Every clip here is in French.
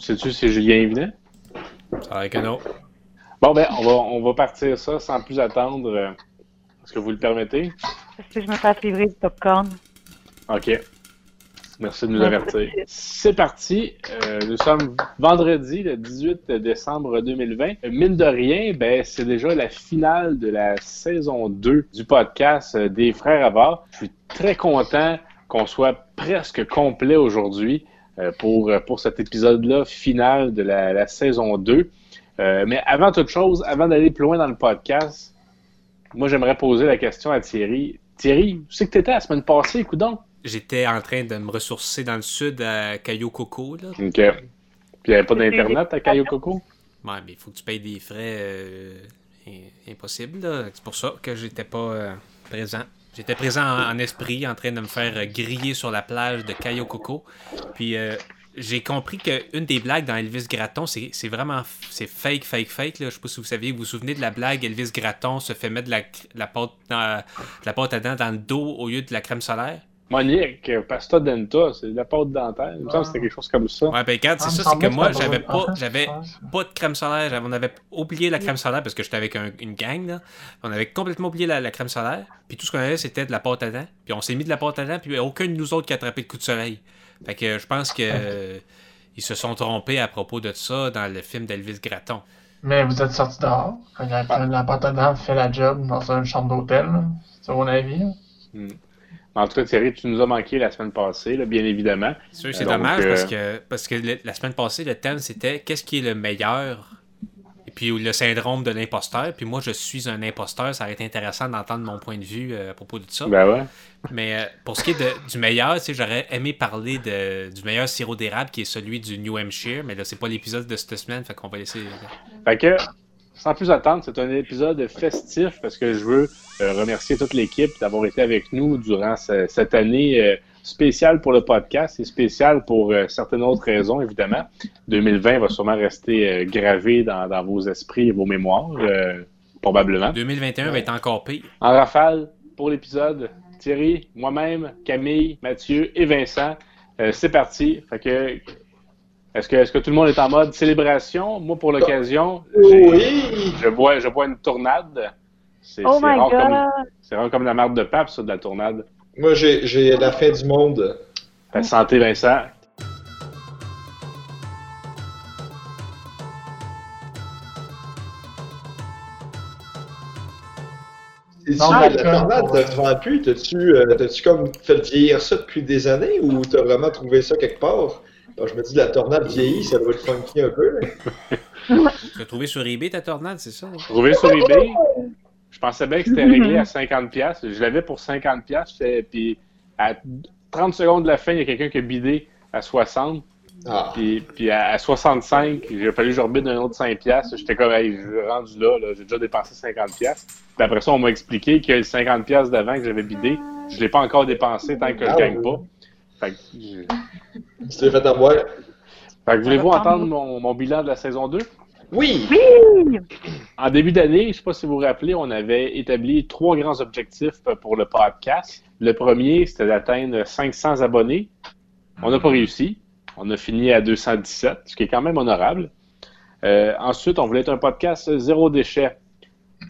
Sais-tu si Julien venait? Ça va que non. Bon, ben, on va, on va partir ça sans plus attendre. euh, Est-ce que vous le permettez? Est-ce que je me fasse livrer du popcorn? OK. Merci de nous avertir. C'est parti. Euh, nous sommes vendredi, le 18 décembre 2020. Euh, Mine de rien, ben, c'est déjà la finale de la saison 2 du podcast euh, des Frères Avars. Je suis très content qu'on soit presque complet aujourd'hui euh, pour, euh, pour cet épisode-là final de la, la saison 2. Euh, mais avant toute chose, avant d'aller plus loin dans le podcast, moi, j'aimerais poser la question à Thierry. Thierry, tu sais que tu étais la semaine passée, coudon? J'étais en train de me ressourcer dans le sud à Cayo Coco. Là. OK. Puis il n'y avait pas d'Internet à Cayo Coco? Ouais, mais il faut que tu payes des frais euh, impossibles. C'est pour ça que j'étais pas euh, présent. J'étais présent en, esprit, en train de me faire euh, griller sur la plage de Cayo Coco. Puis euh, j'ai compris qu'une des blagues dans Elvis Gratton, c'est vraiment c'est fake, fake, fake. Là. Je sais pas si vous saviez, vous vous souvenez de la blague Elvis Gratton se fait mettre la, la pâte à dents dans le dos au lieu de la crème solaire? Monique, euh, pasta denta, c'est de la pâte dentaire. Il me semble que c'était quelque chose comme ça. Ouais, ben regarde, c'est Ah, ça, c'est que moi, j'avais pas- Ah, j'avais ouais. pas de crème solaire. J'avais- On avait oublié la crème solaire parce que j'étais avec un- une gang, là. On avait complètement oublié la, la crème solaire. Puis tout ce qu'on avait, c'était de la pâte à dents. Puis on s'est mis de la pâte à dents, puis aucun de nous autres qui a attrapé de coup de soleil. Fait que euh, je pense que euh, ils se sont trompés à propos de ça dans le film d'Elvis Gratton. Mais vous êtes sorti dehors. Quand la, la pâte à dents fait la job dans une chambre d'hôtel. là. C'est mon avis. là. En tout cas, Thierry, tu nous as manqué la semaine passée, là, bien évidemment. C'est dommage euh, parce que, parce que le- la semaine passée, le thème c'était qu'est-ce qui est le meilleur et puis le syndrome de l'imposteur. Puis moi, je suis un imposteur. Ça aurait été intéressant d'entendre mon point de vue euh, à propos de ça. Ben ouais. Mais euh, pour ce qui est de- du meilleur, tu sais, j'aurais aimé parler de, du meilleur sirop d'érable qui est celui du New Hampshire. Mais là, c'est pas l'épisode de cette semaine, fait qu'on va laisser. Fait que, sans plus attendre, c'est un épisode festif parce que je veux euh, remercier toute l'équipe d'avoir été avec nous durant ce- cette année euh, spéciale pour le podcast et spéciale pour euh, certaines autres raisons, évidemment. 2020 va sûrement rester gravé dans, dans vos esprits et vos mémoires, probablement. 2021 va être encore pire. En rafale, pour l'épisode, Thierry, moi-même, Camille, Mathieu et Vincent, c'est parti. Fait que, est-ce que, est-ce que tout le monde est en mode célébration? Moi, pour l'occasion, j'ai- Oui! je bois, je bois une tournade. C'est Oh rare, god! comme, c'est rare comme la marque de pape, ça, de la tournade. Moi, j'ai j'ai la fin du monde. Santé, Vincent. C'est-tu Non, la tornade te vend plus? T'as-tu euh, t'as-tu comme fait vieillir ça depuis des années ou t'as vraiment trouvé ça quelque part? Alors, je me dis, la tornade vieillit, ça doit être funky un peu. là. Tu l'as trouvé sur eBay ta tornade, c'est ça? hein? Trouvé sur eBay? Je pensais bien que c'était réglé à 50$. piastres. Je l'avais pour 50$. piastres, j'étais- Puis à 30 secondes de la fin, il y a quelqu'un qui a bidé à 60$. Ah. Puis, puis à, à 65, il a fallu que je rebide d'un autre 5 piastres. J'étais comme, hey, je suis rendu là, là j'ai déjà dépassé 50 piastres. Puis après ça, on m'a expliqué que le 50 piastres d'avant que j'avais bidé, je l'ai pas encore dépensé tant que je Ah, gagne pas. Fait que, je- Tu t'es fait avoir. fait que voulez-vous entendre mon, mon bilan de la saison 2? Oui! Oui! En début d'année, je sais pas si vous vous rappelez, on avait établi trois grands objectifs pour le podcast. Le premier, c'était d'atteindre 500 abonnés. On n'a pas réussi. On a fini à 217, ce qui est quand même honorable. Euh, ensuite, on voulait être un podcast zéro déchet.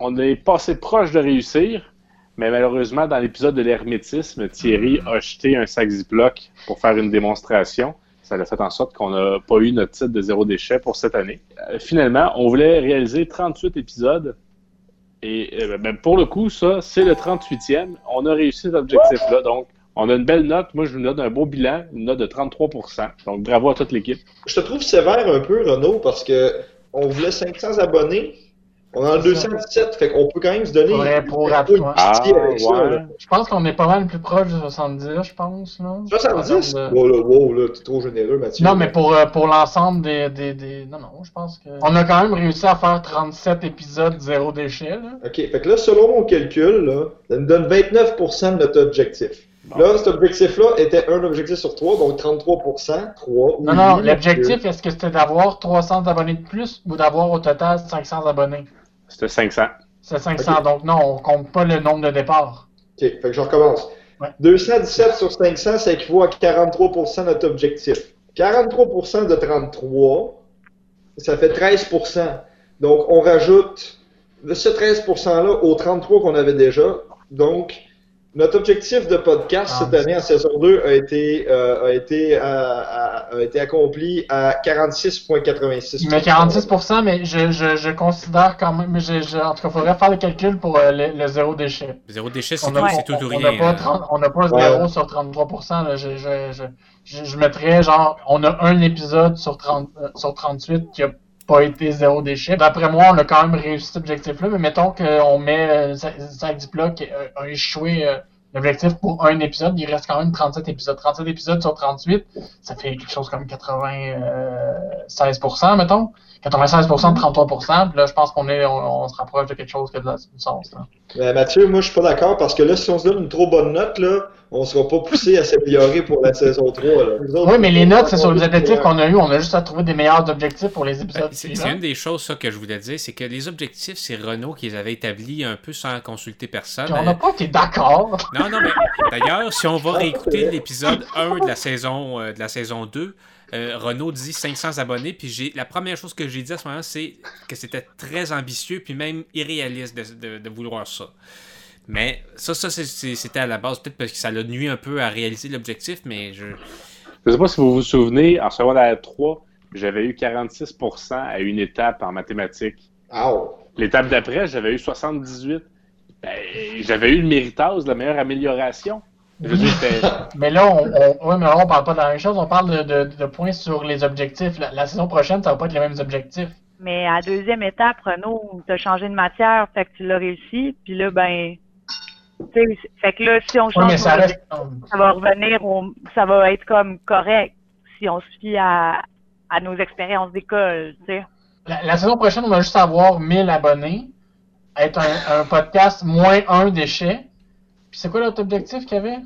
On est passé proche de réussir, mais malheureusement, dans l'épisode de l'hermétisme, Thierry a jeté un sac Ziploc pour faire une démonstration. Ça a fait en sorte qu'on n'a pas eu notre titre de zéro déchet pour cette année. Euh, finalement, on voulait réaliser 38 épisodes. Et euh, ben, pour le coup, ça, c'est le 38e. On a réussi cet objectif-là. Donc, on a une belle note. Moi, je vous donne un beau bilan, une note de 33% Donc, bravo à toute l'équipe. Je te trouve sévère un peu, Renaud, parce que on voulait 500 abonnés. On en a 217, fait qu'on peut quand même se donner Faudrait pour un peu ça. ouais. là. Je pense qu'on est pas mal plus proche de 70, je pense. Là. 70? En termes de- Wow, là, wow, là, t'es trop généreux, Mathieu. Non, mais pour, euh, pour l'ensemble des, des, des. Non, non, je pense que. On a quand même réussi à faire 37 épisodes zéro déchet. Là. OK, fait que là, selon mon calcul, là, ça nous donne 29% de notre objectif. Là, cet objectif-là était un objectif sur trois, donc 33%, 3. Non, non, l'objectif, est-ce que c'était d'avoir 300 abonnés de plus ou d'avoir au total 500 abonnés? C'était 500. C'est 500, Ok. donc non, on compte pas le nombre de départs. OK, fait que je recommence. Ouais. 217 sur 500, ça équivaut à 43% de notre objectif. 43% de 33, ça fait 13%. Donc, on rajoute ce 13%-là aux 33 qu'on avait déjà. Donc, notre objectif de podcast Ah, cette année en saison 2 a été, euh, a été, euh, a, a été accompli à 46,86%. Mais 46%, mais je, je, je considère quand même, mais je, je- en tout cas, il faudrait faire le calcul pour euh, le, le zéro déchet. Zéro déchet, c'est tout, c'est tout ou on n'a rien. pas, hein. 30 on n'a pas Ouais. 0 sur 33%. Là. Je, je, je, je, je mettrais genre, on a un épisode sur, 30, euh, sur 38 qui a pas été zéro déchet. D'après moi, on a quand même réussi cet objectif-là, mais mettons qu'on met euh, Zach Diplo qui a, a échoué euh, l'objectif pour un épisode, il reste quand même 37 épisodes. 37 épisodes sur 38, ça fait quelque chose comme 96%, mettons. 96% de 33%, puis là, je pense qu'on est, on, on se rapproche de quelque chose qui a de la- du sens. Là. Mais Mathieu, moi, je suis pas d'accord parce que là, si on se donne une trop bonne note, là, on sera pas poussé à s'améliorer pour la saison 3. Là. Autres, Oui, mais les notes, c'est sur les objectifs qu'on a eu. On a juste à trouver des meilleurs objectifs pour les Ben, épisodes c'est une des choses ça, que je voulais dire, c'est que les objectifs, c'est Renault qui les avait établis un peu sans consulter personne. Puis on n'a pas été d'accord. Non, non, mais d'ailleurs, si on va réécouter l'épisode 1 de la saison, euh, de la saison 2, euh, Renault dit 500 abonnés, puis j'ai la première chose que j'ai dit à ce moment-là, c'est que c'était très ambitieux, puis même irréaliste de, de- de vouloir ça. Mais ça, ça c'était à la base, peut-être parce que ça l'a nuit un peu à réaliser l'objectif, mais je... Je sais pas si vous vous souvenez, en secondaire 3, j'avais eu 46% à une étape en mathématiques. L'étape d'après, j'avais eu 78. Ben, j'avais eu le méritage de la meilleure amélioration. Je veux dire, c'était- Mais là, on, on, ouais, mais là, on parle pas de la même chose. On parle de, de, de points sur les objectifs. La, la saison prochaine, ça va pas être les mêmes objectifs. Mais à la deuxième étape, Renaud, t'as changé de matière, fait que tu l'as réussi. Puis là, ben, tu sais, fait que là, si on change, mais ça reste. ça va revenir, au- ça va être comme correct si on se fie à, à nos expériences d'école, tu sais. La, la saison prochaine, on va juste avoir 1000 abonnés, être un, un podcast moins un déchet. Puis c'est quoi l'autre objectif qu'il y avait?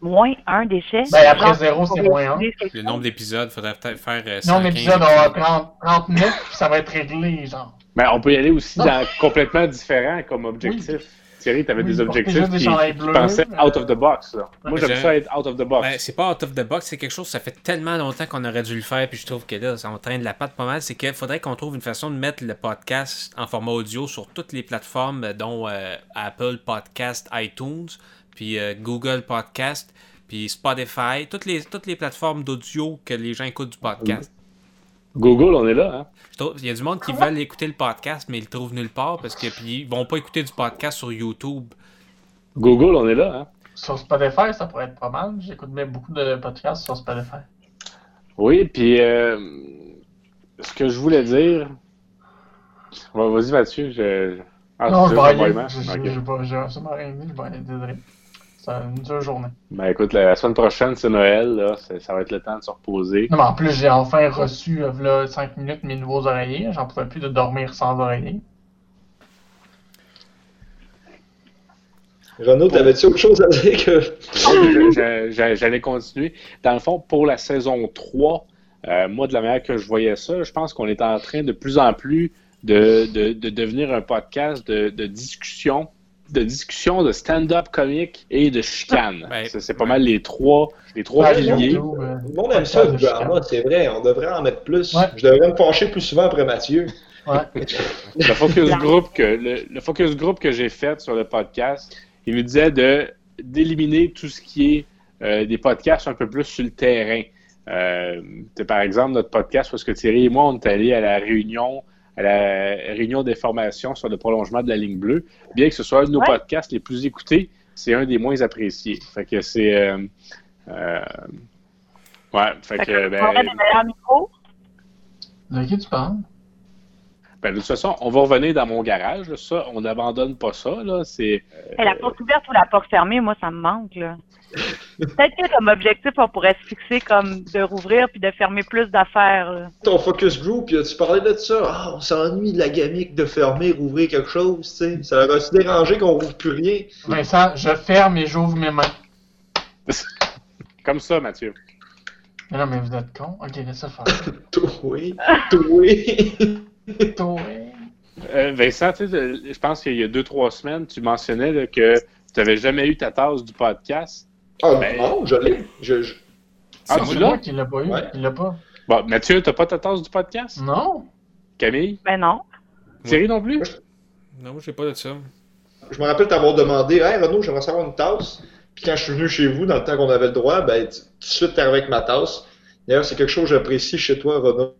Moins un déchet. Ben, après zéro, c'est moins un. Le nombre d'épisodes, faudrait peut-être faire euh, Non, 115 l'épisode, on va prendre 39, puis ça va être réglé, genre. Ben, on peut y aller aussi dans complètement différent comme objectif. Thierry, tu avais Oui, des objectifs qui, qui bleus, pensaient out of the box. là. Moi, j'aime j'ai- ça être out of the box. Ben, c'est pas out of the box, c'est quelque chose, ça fait tellement longtemps qu'on aurait dû le faire, puis je trouve que là, ça en train de la patte pas mal. C'est qu'il faudrait qu'on trouve une façon de mettre le podcast en format audio sur toutes les plateformes, dont euh, Apple Podcast, iTunes, puis euh, Google Podcast, puis Spotify, toutes les, toutes les plateformes d'audio que les gens écoutent du podcast. Google, on est là. Hein? Je trouve- Il y a du monde qui veulent écouter le podcast, mais ils le trouvent nulle part parce que puis ils vont pas écouter du podcast sur YouTube. Google, on est là. Hein? Sur Spotify, ça pourrait être pas mal. J'écoute bien beaucoup de podcasts sur Spotify. Oui, puis euh, ce que je voulais dire. Vas-y, Mathieu. Je... Ah, non, je vais le aller. voyement? Je- absolument rien dit. Je vais aller, désolé. C'est une dure journée. Ben écoute, la semaine prochaine, c'est Noël. Là. Ça, ça va être le temps de se reposer. Non, mais en plus, j'ai enfin reçu, euh, là, 5 minutes, mes nouveaux oreillers. J'en pouvais plus de dormir sans oreillers. Renaud, t'avais-tu autre chose à dire que. J'allais continuer. Dans le fond, pour la saison 3, euh, moi, de la manière que je voyais ça, je pense qu'on est en train de plus en plus de, de, de devenir un podcast de, de discussion, de discussion de stand-up comique et de chicane. Ben, C'est- pas ouais. mal les trois, les trois Ouais, piliers. Le monde aime ça, le drama, c'est vrai. On devrait en mettre plus. Ouais. Je devrais me pencher plus souvent après Mathieu. Ouais. Le focus group que le, le focus group que j'ai fait sur le podcast, il nous disait de d'éliminer tout ce qui est euh, des podcasts un peu plus sur le terrain. Euh, par exemple notre podcast parce que Thierry et moi on est allés à la réunion à la réunion d'information sur le prolongement de la ligne bleue. Bien que ce soit un de nos Ouais. podcasts les plus écoutés, c'est un des moins appréciés. Fait que c'est euh, euh, ouais, fait, Fait que que, ben, on aurait des meilleurs micros? De qui tu parles? Ben, de toute façon, on va revenir dans mon garage. là. Ça, on n'abandonne pas ça. Là. C'est la porte ouverte ou la porte fermée, moi, ça me manque, là. Peut-être que comme objectif, on pourrait se fixer comme de rouvrir puis de fermer plus d'affaires. là. Ton focus group, tu parlais de ça? Ah, on s'ennuie de la gamique de fermer, rouvrir quelque chose, tu sais. Ça leur a-tu dérangé qu'on rouvre plus rien? Vincent, je ferme et j'ouvre mes mains. comme ça, Mathieu. Mais non, mais vous êtes con. Ok, laisse ça faire. Toi, oui. Toi. Euh, Vincent, tu sais, je pense qu'il y a deux, trois semaines, tu mentionnais là, que tu n'avais jamais eu ta tasse du podcast. Ah Ben- non, je l'ai. Je, je- Ah, tu l'as? moi qui l'a pas eu. Ouais. Il l'a pas. Bon, Mathieu, t'as pas ta tasse du podcast? Non. Camille? Ben non. Thierry non plus? Non, j'ai pas de ça. Je me rappelle t'avoir demandé Hey Renaud, j'aimerais savoir une tasse. Puis quand je suis venu chez vous, dans le temps qu'on avait le droit, ben, tu- tout de suite, t'es avec ma tasse. D'ailleurs, c'est quelque chose que j'apprécie chez toi, Renaud.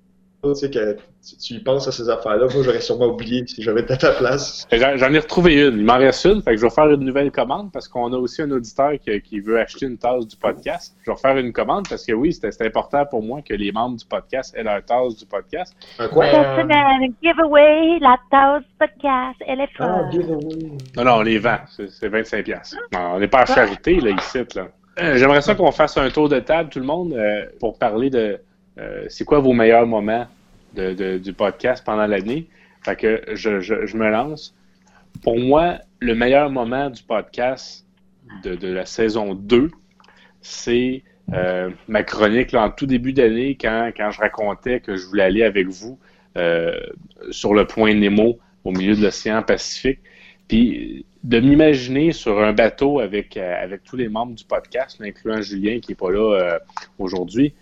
Tu sais, que tu, tu y penses à ces affaires-là. Moi, j'aurais sûrement oublié si j'avais été à ta place. J'en ai retrouvé une. Il m'en reste une. Fait que je vais faire une nouvelle commande parce qu'on a aussi un auditeur qui, qui veut acheter une tasse du podcast. Je vais faire une commande parce que oui, c'était important pour moi que les membres du podcast aient leur tasse du podcast. Un quoi? Semaine, giveaway, la tasse podcast, elle est Ah, giveaway. Non, non, on les vend. C'est c'est 25$. piastres. Non, on n'est pas à charité, là, ici. Là. Euh, J'aimerais ça qu'on fasse un tour de table, tout le monde, euh, pour parler de euh, c'est quoi vos meilleurs moments du podcast pendant l'année? Fait je, je, me lance. Pour moi, le meilleur moment du podcast de, la saison 2, c'est euh, ma chronique en tout début d'année quand, je racontais que je voulais aller avec vous euh, sur le point Nemo au milieu de l'océan Pacifique. Puis de m'imaginer sur un bateau avec, tous les membres du podcast, incluant Julien qui n'est pas là aujourd'hui.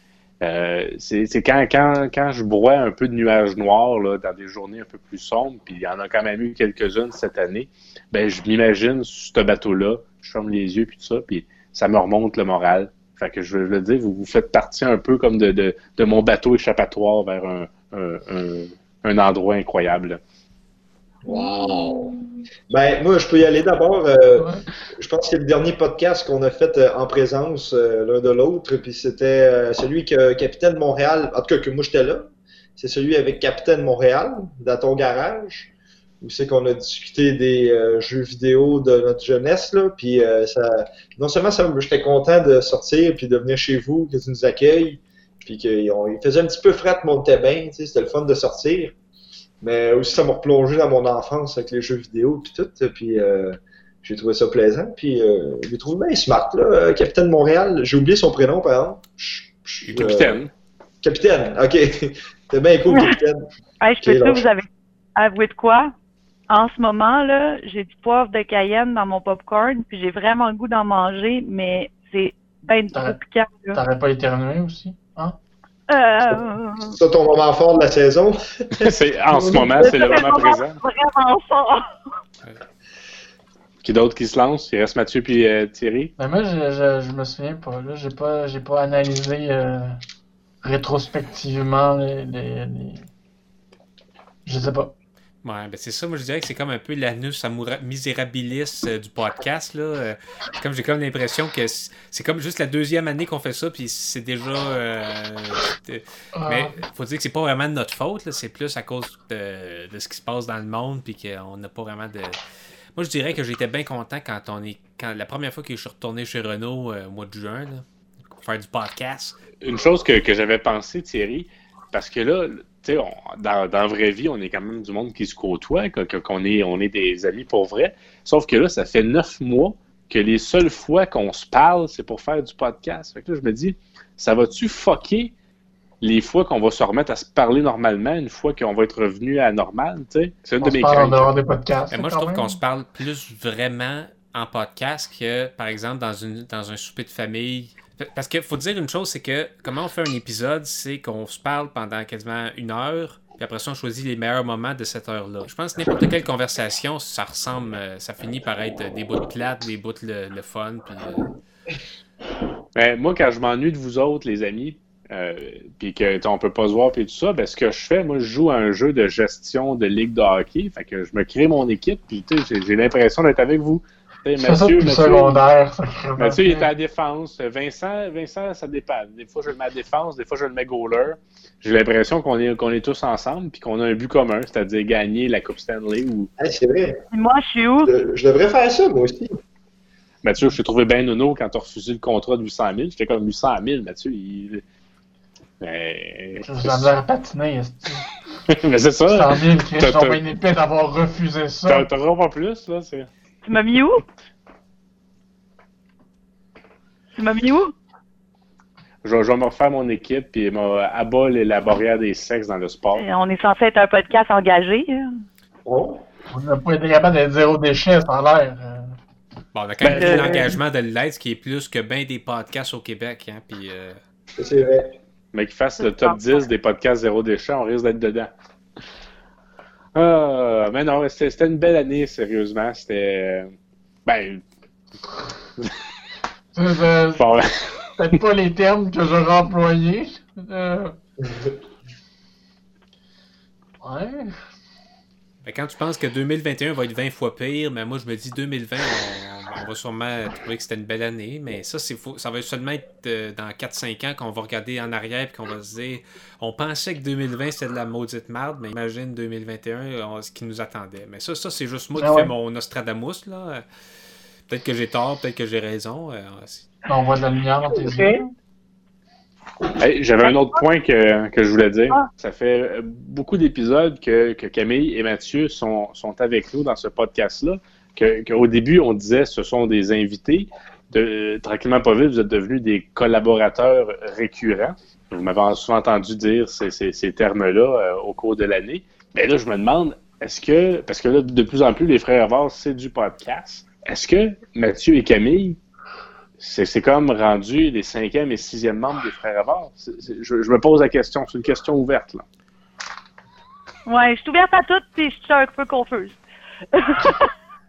Euh, c'est quand, quand, quand je broie un peu de nuages noirs là, dans des journées un peu plus sombres, puis il y en a quand même eu quelques-unes cette année, ben je m'imagine sur ce bateau-là, je ferme les yeux puis tout ça, puis ça me remonte le moral. Fait que je veux le dire, vous, vous faites partie un peu comme de, de, mon bateau échappatoire vers un, un, un, un endroit incroyable. Wow! Ben, moi, je peux y aller d'abord. euh, Ouais. je pense que c'est le dernier podcast qu'on a fait euh, en présence euh, l'un de l'autre, puis c'était celui que Capitaine Montréal, en tout cas que moi j'étais là, c'est celui avec Capitaine Montréal, dans ton garage, où c'est qu'on a discuté des jeux vidéo de notre jeunesse, là, puis ça, non seulement ça, j'étais content de sortir, puis de venir chez vous, que tu nous accueilles, puis qu'il il faisait un petit peu était bien, tu sais, c'était le fun de sortir. Mais aussi, ça m'a replongé dans mon enfance avec les jeux vidéo puis tout. Puis euh, j'ai trouvé ça plaisant. Puis euh, j'ai trouvé bien smart, là. euh, Capitaine Montréal. J'ai oublié son prénom, par exemple. Capitaine. euh, capitaine, ok. T'es bien cool, capitaine. Hey, je peux Ok, dire, vous avez avoué de quoi? En ce moment, là, j'ai du poivre de Cayenne dans mon popcorn, puis j'ai vraiment le goût d'en manger, mais c'est ben trop piquant, là. T'aurais pas éternué aussi? Hein? Euh, C'est ça ton moment fort de la saison. En ce moment, c'est le moment présent. Vraiment fort. Qui d'autre qui se lance? Il reste Mathieu puis euh, Thierry. Ben moi, je, je, je me souviens pas. Là, j'ai pas, j'ai pas analysé euh, rétrospectivement les, les, les- Je sais pas. Ouais, ben c'est ça, moi je dirais que c'est comme un peu l'anus amoura- misérabilis euh, du podcast. Là. Euh, comme j'ai comme l'impression que c'est comme juste la deuxième année qu'on fait ça, puis c'est déjà. euh, euh, Ah, mais faut dire que c'est pas vraiment de notre faute, là, c'est plus à cause de, de ce qui se passe dans le monde, puis qu'on n'a pas vraiment de. Moi je dirais que j'étais bien content quand on est. quand La première fois que je suis retourné chez Renault euh, au mois de juin, là, pour faire du podcast. Une chose que, que j'avais pensé, Thierry, parce que là, tu sais, dans, dans la vraie vie, on est quand même du monde qui se côtoie, qu'on est, on est des amis pour vrai. Sauf que là, ça fait neuf mois que les seules fois qu'on se parle, c'est pour faire du podcast. Fait que là, je me dis, ça va-tu fucker les fois qu'on va se remettre à se parler normalement, une fois qu'on va être revenu à la normale, tu sais? C'est une on de mes craintes. dehors des podcasts. Mais moi, je trouve qu'on se parle plus vraiment en podcast que, par exemple, dans, une, dans un souper de famille. Parce qu'il faut dire une chose, c'est que comment on fait un épisode, c'est qu'on se parle pendant quasiment une heure, puis après ça, on choisit les meilleurs moments de cette heure-là. Je pense que n'importe quelle conversation, ça ressemble, euh, ça finit par être des bouts de plates, des bouts le, le fun, puis... euh, Ben, moi, quand je m'ennuie de vous autres, les amis, euh, puis que on peut pas se voir puis tout ça, ben ce que je fais, moi, je joue à un jeu de gestion de ligue de hockey. Fait que je me crée mon équipe, puis j'ai l'impression d'être avec vous. T'sais, Je fais ça Mathieu, Mathieu, secondaire. Mathieu, il est à la défense. Vincent, Vincent, ça dépend. Des fois, je le mets à la défense, des fois, je le mets goaler. J'ai l'impression qu'on est, qu'on est tous ensemble, puis qu'on a un but commun, c'est-à-dire gagner la Coupe Stanley. Ou Hey, c'est vrai. Moi, je suis où? Je, je devrais faire ça, moi aussi. Mathieu, je t'ai trouvé bien nono quand t'as refusé le contrat de 800 000. J'étais comme 800 000, Mathieu. Il... Ben, J'ai de la misère à patiner. mais c'est ça. 100 000, Chris, T'as- ils ont t'as- bien épais d'avoir refusé ça. T'en- T'auras pas plus, là. c'est- Tu m'as mis où? Tu m'as mis où? Je, vais- je vais me refaire mon équipe, puis m'a abat la barrière des sexes dans le sport. Euh, On est censé être un podcast engagé. hein. Oh. On n'a pas été capable d'être zéro déchet, ça a l'air. euh. Bon, on a quand même Ben, euh, l'engagement de l'aide, qui est plus que bien des podcasts au Québec, hein, puis... euh, C'est vrai. Mais qu'il fasse le top 10 des podcasts zéro déchet, on risque d'être dedans. Ah, mais non, c'était une belle année, sérieusement. C'était. euh, Ben. C'est bon, peut-être pas les termes que j'aurais employés. Euh, Ouais. Mais quand tu penses que 2021 va être 20 fois pire, mais moi je me dis 2020, on, on va sûrement trouver que c'était une belle année. Mais ça, c'est faux. Ça va seulement être euh, dans 4-5 ans qu'on va regarder en arrière et qu'on va se dire on pensait que 2020 c'était de la maudite merde, mais imagine 2021 on- ce qui nous attendait. Mais ça, ça c'est juste moi Ah qui ouais. fais mon Nostradamus. là. Euh, Peut-être que j'ai tort, peut-être que j'ai raison. euh, On voit de la lumière dans tes yeux. Hey, J'avais un autre point que, que je voulais dire. Ah. Ça fait euh, beaucoup d'épisodes que, que Camille et Mathieu sont, sont avec nous dans ce podcast-là. Qu'au début, on disait ce sont des invités. De, tranquillement pas vite, vous êtes devenus des collaborateurs récurrents. Vous m'avez souvent entendu dire ces, ces- ces termes-là euh, au cours de l'année. Mais là, je me demande, est-ce que, parce que là, de plus en plus, les frères Avars, c'est du podcast. Est-ce que Mathieu et Camille, c'est comme rendu les cinquième et sixième membres des frères Avars? Je me pose la question, c'est une question ouverte. Là. Ouais, je suis ouverte à tout, puis je suis un peu confuse.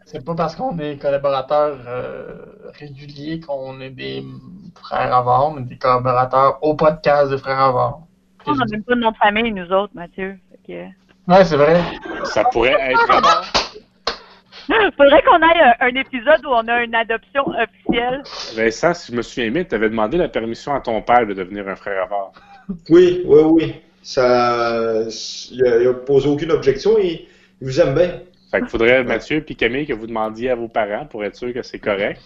C'est pas parce qu'on est collaborateurs euh, réguliers qu'on est des frères avant, mais des collaborateurs au podcast des frères avant. On n'a même pas de nom de famille, nous autres, Mathieu. Fait Ouais, c'est vrai. Ça pourrait être que... Faudrait qu'on aille un, un épisode où on a une adoption officielle. Vincent, si je me souviens bien, tu avais demandé la permission à ton père de devenir un frère Avars. Oui, oui, oui. Ça, il a, il a posé aucune objection et il vous aime bien. Fait qu'il faudrait, Mathieu puis Camille, que vous demandiez à vos parents pour être sûr que c'est correct.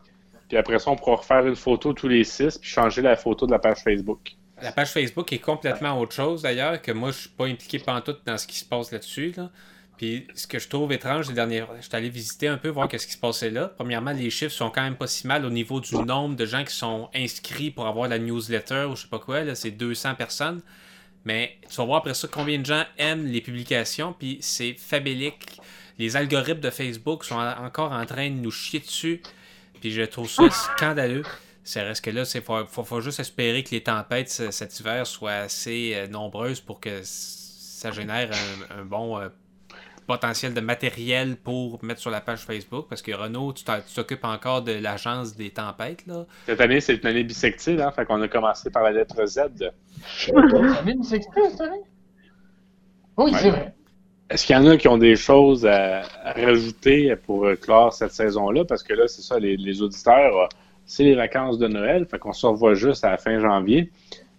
Puis après ça, on pourra refaire une photo tous les six puis changer la photo de la page Facebook. La page Facebook est complètement autre chose d'ailleurs, que moi je suis pas impliqué pantoute dans ce qui se passe là-dessus. Là. Puis ce que je trouve étrange les dernières. Je suis allé visiter un peu, voir qu'est-ce qui se passait là. Premièrement, les chiffres sont quand même pas si mal au niveau du nombre de gens qui sont inscrits pour avoir la newsletter ou je sais pas quoi. Là, c'est 200 personnes. Mais tu vas voir après ça combien de gens aiment les publications, puis c'est famélique. Les algorithmes de Facebook sont en- encore en train de nous chier dessus. Puis je trouve ça scandaleux. Ça reste que là, il faut, faut, faut juste espérer que les tempêtes ce- cet hiver soient assez euh, nombreuses pour que ça génère un, un bon euh, potentiel de matériel pour mettre sur la page Facebook. Parce que Renaud, tu t'occupes encore de l'agence des tempêtes. Là. Cette année, c'est une année bisectile, hein? Fait qu'on a commencé par la lettre Z. Ça vient de s'expliquer, cette année? Oui, Ouais. c'est vrai. Est-ce qu'il y en a qui ont des choses à, à rajouter pour euh, clore cette saison-là? Parce que là, c'est ça, les, les auditeurs, euh, c'est les vacances de Noël, fait qu'on se revoit juste à la fin janvier.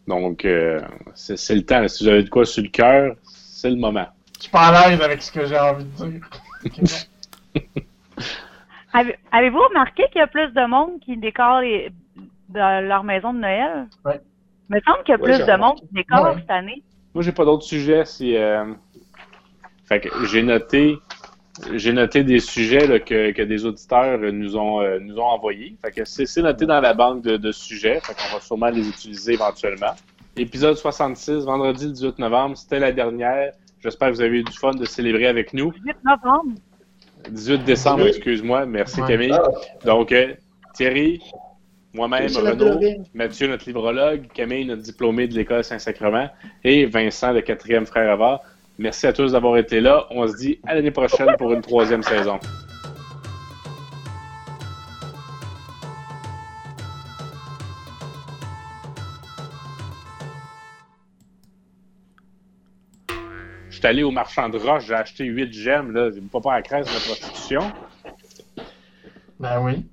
Donc, euh, c'est c'est le temps. Si vous avez de quoi sur le cœur, c'est le moment. Je suis pas à l'aise avec ce que j'ai envie de dire. Avez-vous remarqué qu'il y a plus de monde qui décore les... leur maison de Noël? Ouais. Il me semble qu'il y a Ouais, plus de monde qui décore Ouais. cette année. Moi, j'ai pas d'autres sujets. Si, euh, Fait que j'ai noté, j'ai noté des sujets là, que, que des auditeurs euh, nous ont, euh, nous ont envoyés. Fait que c'est c'est noté dans la banque de, de sujets. Fait qu'on va sûrement les utiliser éventuellement. Épisode 66, vendredi le 18 novembre, c'était la dernière. J'espère que vous avez eu du fun de célébrer avec nous. 8 novembre. 18 décembre, excuse-moi. Merci. Camille. Ah, Donc, euh, Thierry, moi-même, Renaud. Mathieu, notre librologue, Camille, notre diplômé de l'École Saint-Sacrement, et Vincent, le quatrième frère Avard. Merci à tous d'avoir été là. On se dit à l'année prochaine pour une troisième saison. Je suis allé au marchand de roche, j'ai acheté 8 gemmes, là. J'ai pas pas à la crèche de la prostitution. Ben oui.